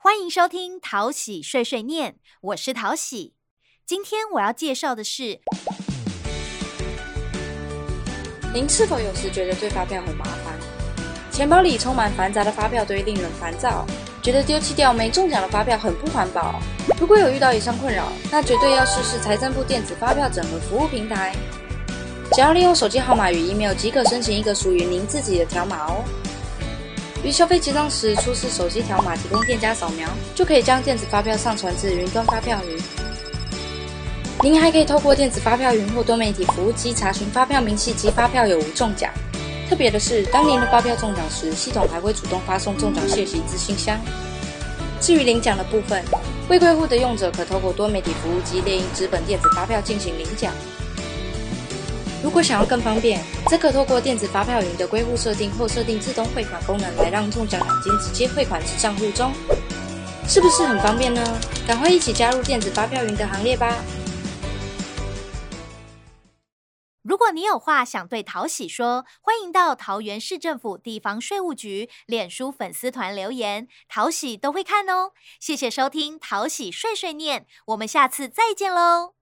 欢迎收听淘喜碎碎念，我是淘喜。今天我要介绍的是，您是否有时觉得对发票很麻烦？钱包里充满繁杂的发票堆，令人烦躁，觉得丢弃掉没中奖的发票很不环保。如果有遇到以上困扰，那绝对要试试财政部电子发票整合服务平台。只要利用手机号码与 email 即可申请一个属于您自己的条码哦。于消费结账时出示手机条码，提供店家扫描，就可以将电子发票上传至云端发票云。您还可以透过电子发票云或多媒体服务机查询发票明细及发票有无中奖。特别的是，当您的发票中奖时，系统还会主动发送中奖信息至信箱。至于领奖的部分，未归户的用者可透过多媒体服务机列印纸本电子发票进行领奖。如果想要更方便，则可透过电子发票云的归户设定或设定自动汇款功能，来让中奖奖金直接汇款至账户中，是不是很方便呢？赶快一起加入电子发票云的行列吧！如果你有话想对淘喜说，欢迎到桃园市政府地方税务局脸书粉丝团留言，淘喜都会看哦。谢谢收听淘喜碎碎念，我们下次再见喽。